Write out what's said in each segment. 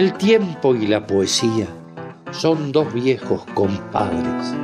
El tiempo y la poesía son dos viejos compadres.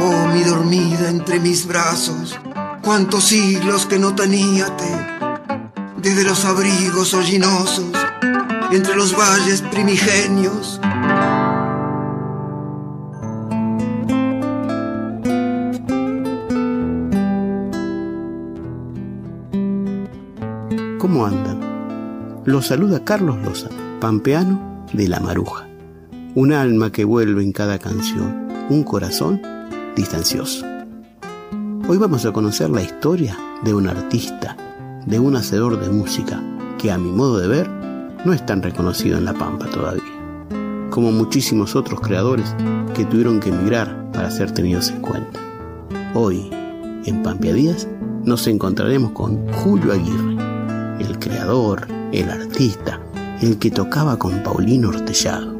Oh, mi dormida entre mis brazos, cuántos siglos que no teníate, desde los abrigos hollinosos, entre los valles primigenios. ¿Cómo andan? Los saluda Carlos Loza, pampeano de La Maruja. Un alma que vuelve en cada canción, un corazón distancioso. Hoy vamos a conocer la historia de un artista, de un hacedor de música, que a mi modo de ver no es tan reconocido en La Pampa todavía, como muchísimos otros creadores que tuvieron que emigrar para ser tenidos en cuenta. Hoy, en Pampeadías, nos encontraremos con Julio Aguirre, el creador, el artista, el que tocaba con Paulino Ortellado.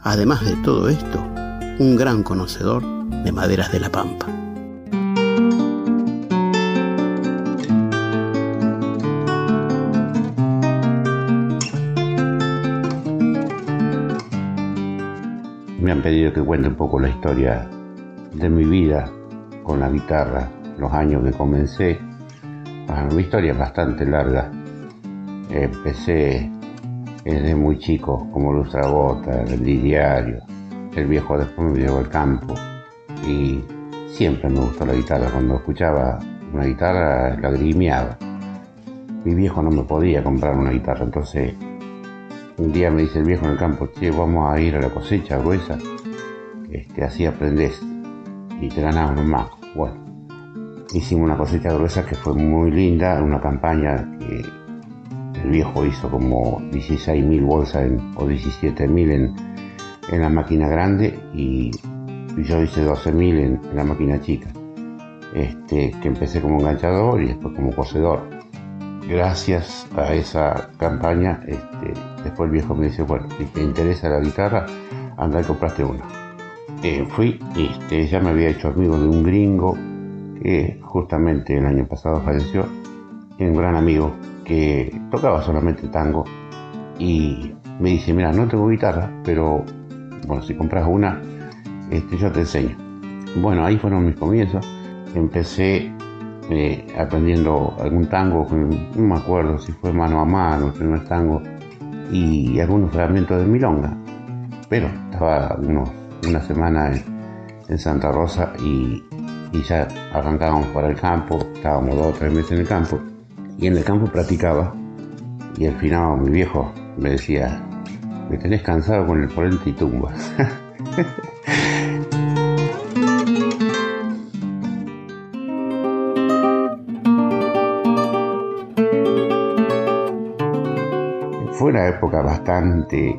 Además de todo esto, un gran conocedor de maderas de la pampa. Me han pedido que cuente un poco la historia de mi vida con la guitarra, los años que comencé. Mi historia es bastante larga. Empecé desde muy chico, como lustragota, el diario. El viejo después me llevó al campo y siempre me gustó la guitarra. Cuando escuchaba una guitarra lagrimeaba. Mi viejo no me podía comprar una guitarra, entonces un día me dice el viejo en el campo, che, vamos a ir a la cosecha gruesa, este, así aprendes y te ganamos más. Bueno, hicimos una cosecha gruesa que fue muy linda, una campaña que el viejo hizo como 16.000 bolsas o 17.000 en, en la máquina grande y yo hice 12.000 en, en la máquina chica. Este, que empecé como enganchador y después como cosedor. Gracias a esa campaña, este, después el viejo me dice, bueno, si te interesa la guitarra, anda y compraste una. Eh, fui, este, ya me había hecho amigo de un gringo que justamente el año pasado falleció, un gran amigo que tocaba solamente tango y me dice, mira, no tengo guitarra, pero bueno, si compras una, este, yo te enseño. Bueno, ahí fueron mis comienzos. Empecé eh, aprendiendo algún tango, no me acuerdo si fue mano a mano, el primer tango, y algunos fragmentos de milonga. Pero estaba una semana en, en Santa Rosa y, y, ya arrancábamos para el campo, estábamos dos o tres meses en el campo, y en el campo practicaba. Y al final mi viejo me decía, me tenés cansado con el polente y tumba. Fue una época bastante...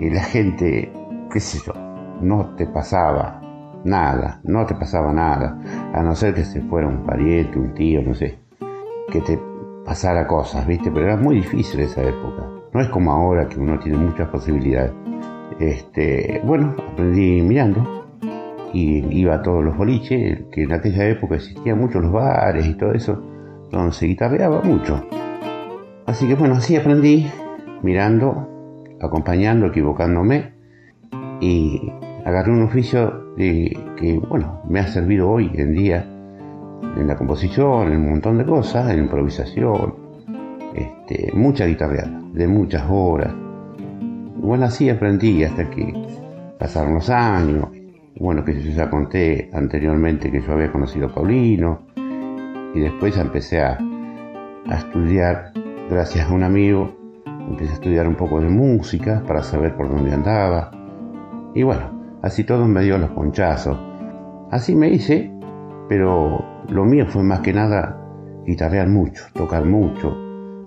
Y la gente, qué sé yo, no te pasaba nada, no te pasaba nada, a no ser que se fuera un pariente, un tío, no sé, que te pasara cosas, ¿viste? Pero era muy difícil esa época. No es como ahora que uno tiene muchas posibilidades. Este, bueno, aprendí mirando y iba a todos los boliches, que en aquella época existían muchos los bares y todo eso, donde se guitarreaba mucho. Así que bueno, así aprendí, mirando, acompañando, equivocándome y agarré un oficio de, que, bueno, me ha servido hoy en día en la composición, en un montón de cosas, en improvisación, este, mucha guitarreada, de muchas horas. Bueno, así aprendí hasta que pasaron los años. Bueno, que yo ya conté anteriormente que yo había conocido a Paulino y después empecé a, a estudiar, gracias a un amigo, empecé a estudiar un poco de música para saber por dónde andaba. Y bueno, así todo me dio los ponchazos. Así me hice, pero lo mío fue más que nada guitarrear mucho, tocar mucho,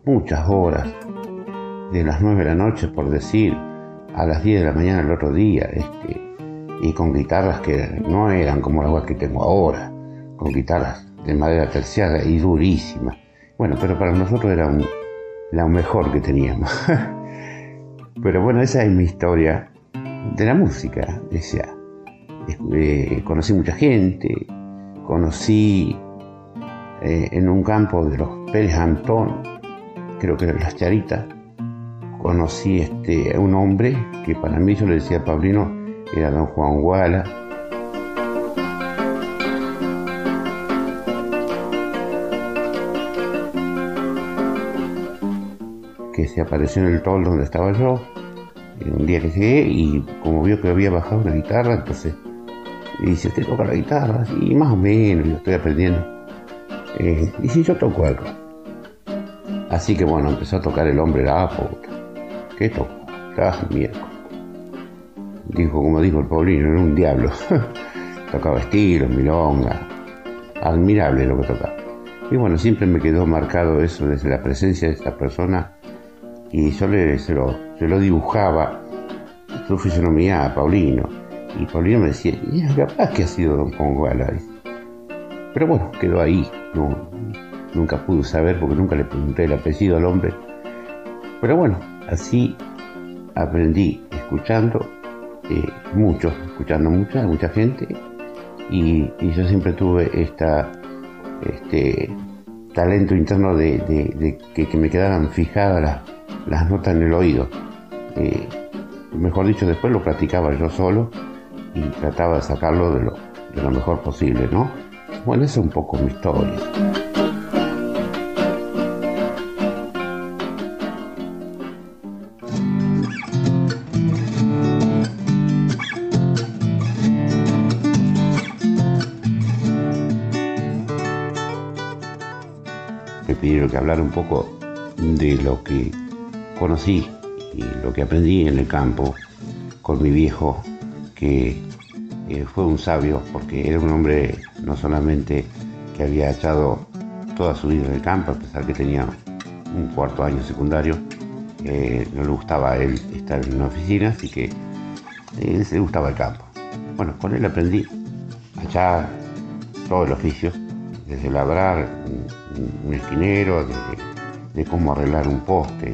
muchas horas. de las 9 de la noche, por decir, a las 10 de la mañana el otro día, este, y con guitarras que no eran como las que tengo ahora, con guitarras de madera terciada y durísimas. Bueno, pero para nosotros era lo mejor que teníamos. pero bueno, esa es mi historia de la música. Decía, eh, conocí mucha gente, conocí eh, en un campo de los Pérez Antón, creo que era Las Charitas, conocí este, a un hombre que para mí yo le decía a Pablino, era don Juan Guala. que se apareció en el tol donde estaba yo, un día que llegué y como vio que había bajado una guitarra, entonces dice, ¿te toca la guitarra? Y más o menos, yo estoy aprendiendo. Eh, y si yo toco algo. Así que bueno, empezó a tocar el hombre la puta. ¿Qué tocó? Ah, miércoles. Dijo, como dijo el Paulino, era un diablo. tocaba estilos, milonga. Admirable lo que tocaba. Y bueno, siempre me quedó marcado eso desde la presencia de esta persona. Y yo le, se, lo, se lo dibujaba su fisonomía a Paulino. Y Paulino me decía, capaz que ha sido Don Juan Pero bueno, quedó ahí. No, nunca pude saber porque nunca le pregunté el apellido al hombre. Pero bueno, así aprendí escuchando eh, mucho, escuchando mucha, mucha gente y, yo siempre tuve esta, este talento interno de, que, me quedaran fijadas las, notas en el oído. Eh, mejor dicho, después lo practicaba yo solo y trataba de sacarlo de lo, de lo mejor posible, ¿no? Bueno, esa es un poco mi historia. Me pidieron que hablar un poco de lo que conocí y lo que aprendí en el campo con mi viejo, que eh, fue un sabio porque era un hombre no solamente que había echado toda su vida en el campo, a pesar que tenía un cuarto año secundario, eh, no le gustaba a él estar en una oficina, así que se le gustaba el campo. Bueno, con él aprendí a echar todo el oficio, desde labrar un, esquinero, de, cómo arreglar un poste,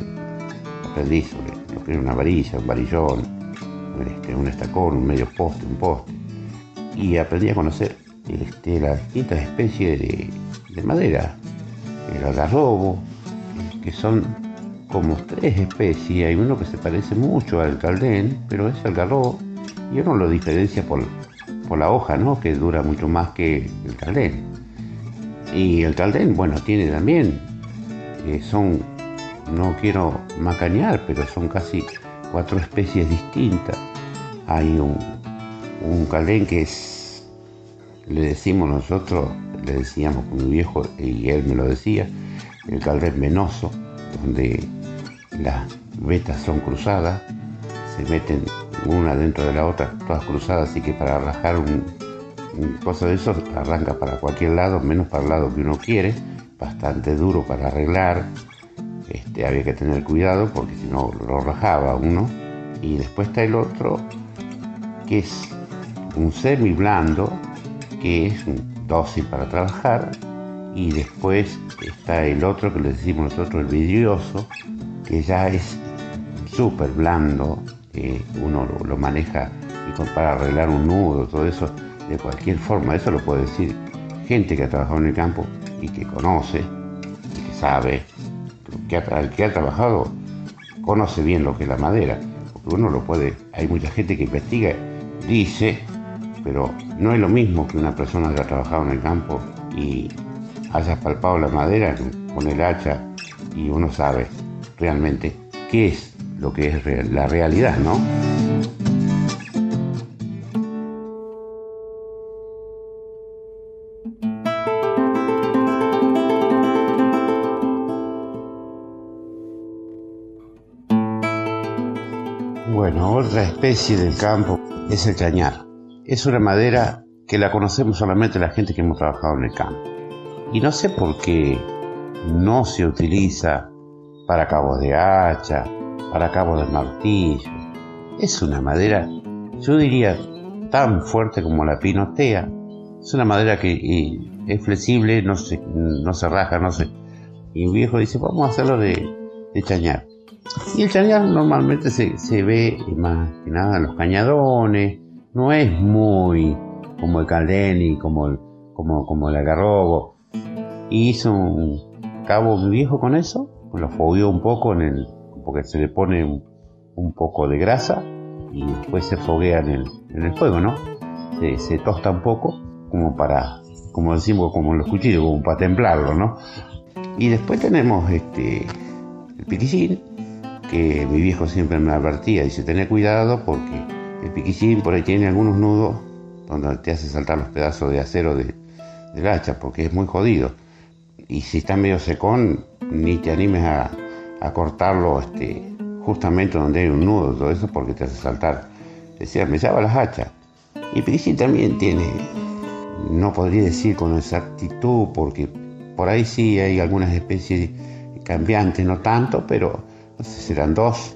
aprendí sobre lo que era una varilla, un varillón, un estacón, un medio poste, un poste, y aprendí a conocer este, las distintas especies de, madera, el algarrobo, que son como tres especies, hay uno que se parece mucho al caldén, pero es algarrobo, y uno lo diferencia por, por la hoja, ¿no? que dura mucho más que el caldén. Y el caldén, bueno, tiene también, eh, son, no quiero macanear, pero son casi cuatro especies distintas. Hay un, un que es le decimos nosotros, le decíamos con mi viejo, y él me lo decía, el caldén venoso, donde las vetas son cruzadas, se meten una dentro de la otra, todas cruzadas, así que para rajar un, cosa de eso arranca para cualquier lado, menos para el lado que uno quiere, bastante duro para arreglar, este, había que tener cuidado porque si no lo rajaba uno, y después está el otro, que es un semi blando, que es un dócil para trabajar, y después está el otro que le decimos nosotros el vidrioso, que ya es súper blando, uno lo, maneja y para arreglar un nudo, todo eso, de cualquier forma, eso lo puede decir gente que ha trabajado en el campo y que conoce, y que sabe, que ha, que ha trabajado, conoce bien lo que es la madera, porque uno lo puede, hay mucha gente que investiga, dice, pero no es lo mismo que una persona que ha trabajado en el campo y haya palpado la madera con el hacha y uno sabe realmente qué es lo que es la realidad, ¿no? Bueno, otra especie del campo es el cañar es una madera que la conocemos solamente la gente que hemos trabajado en el campo. Y no sé por qué no se utiliza para cabos de hacha, para cabo de martillo. Es una madera, yo diría, tan fuerte como la pinotea. Es una madera que es flexible, no se, no se raja, no se... Y un viejo dice, vamos a hacerlo de, de chañar. Y el chañar normalmente se, se, ve más que nada en los cañadones, no es muy como el caldeni, como el, como, como el agarrobo. Hizo un cabo muy viejo con eso, lo fogueó un poco en el, porque se le pone un, poco de grasa y después se foguea en el, en el fuego, ¿no? Se, se, tosta un poco como para, como decimos, como los cuchillos, como para templarlo, ¿no? Y después tenemos este, el piquillín, que mi viejo siempre me advertía, dice, tener cuidado porque el piquillín por ahí tiene algunos nudos donde te hace saltar los pedazos de acero de, del hacha, porque es muy jodido. Y si está medio secón, ni te animes a, a cortarlo este, justamente donde hay un nudo, todo eso, porque te hace saltar. Decía, me llama las hachas. Y piquillín también tiene, no podría decir con exactitud, porque por ahí sí hay algunas especies cambiantes, no tanto, pero serán dos,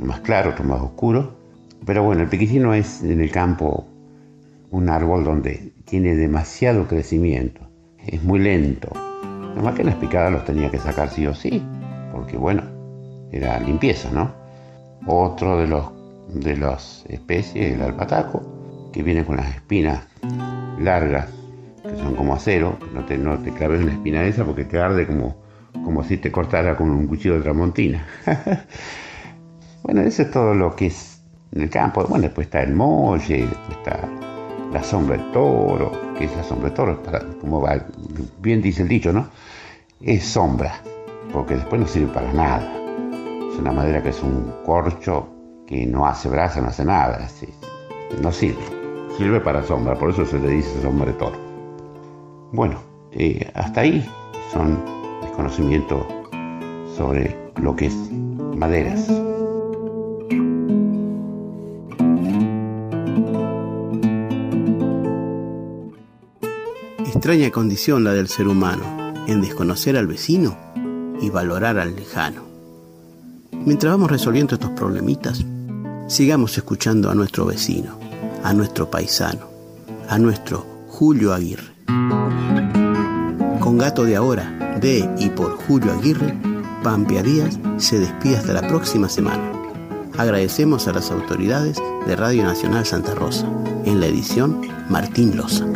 más claro, otro más oscuro. Pero bueno, el piquillín no es en el campo un árbol donde tiene demasiado crecimiento, es muy lento. Las picadas los tenía que sacar sí o sí, porque bueno, era limpieza, ¿no? Otro de los de las especies, el alpataco, que viene con las espinas largas, que son como acero, no te, no te claves una espina esa porque te arde como, como si te cortara con un cuchillo de tramontina. bueno, eso es todo lo que es en el campo. Bueno, después está el molle, después está la sombra del toro, que es la sombra del toro, para, como va, bien dice el dicho, ¿no? Es sombra, porque después no sirve para nada. Es una madera que es un corcho que no hace brasa, no hace nada, no sirve. Sirve para sombra, por eso se le dice sombra de toro. Bueno, eh, hasta ahí son mis conocimientos sobre lo que es maderas. extraña condición la del ser humano, en desconocer al vecino y valorar al lejano. Mientras vamos resolviendo estos problemitas, sigamos escuchando a nuestro vecino, a nuestro paisano, a nuestro Julio Aguirre. Con Gato de Ahora, de y por Julio Aguirre, Pampia Díaz se despide hasta la próxima semana. Agradecemos a las autoridades de Radio Nacional Santa Rosa, en la edición Martín Loza.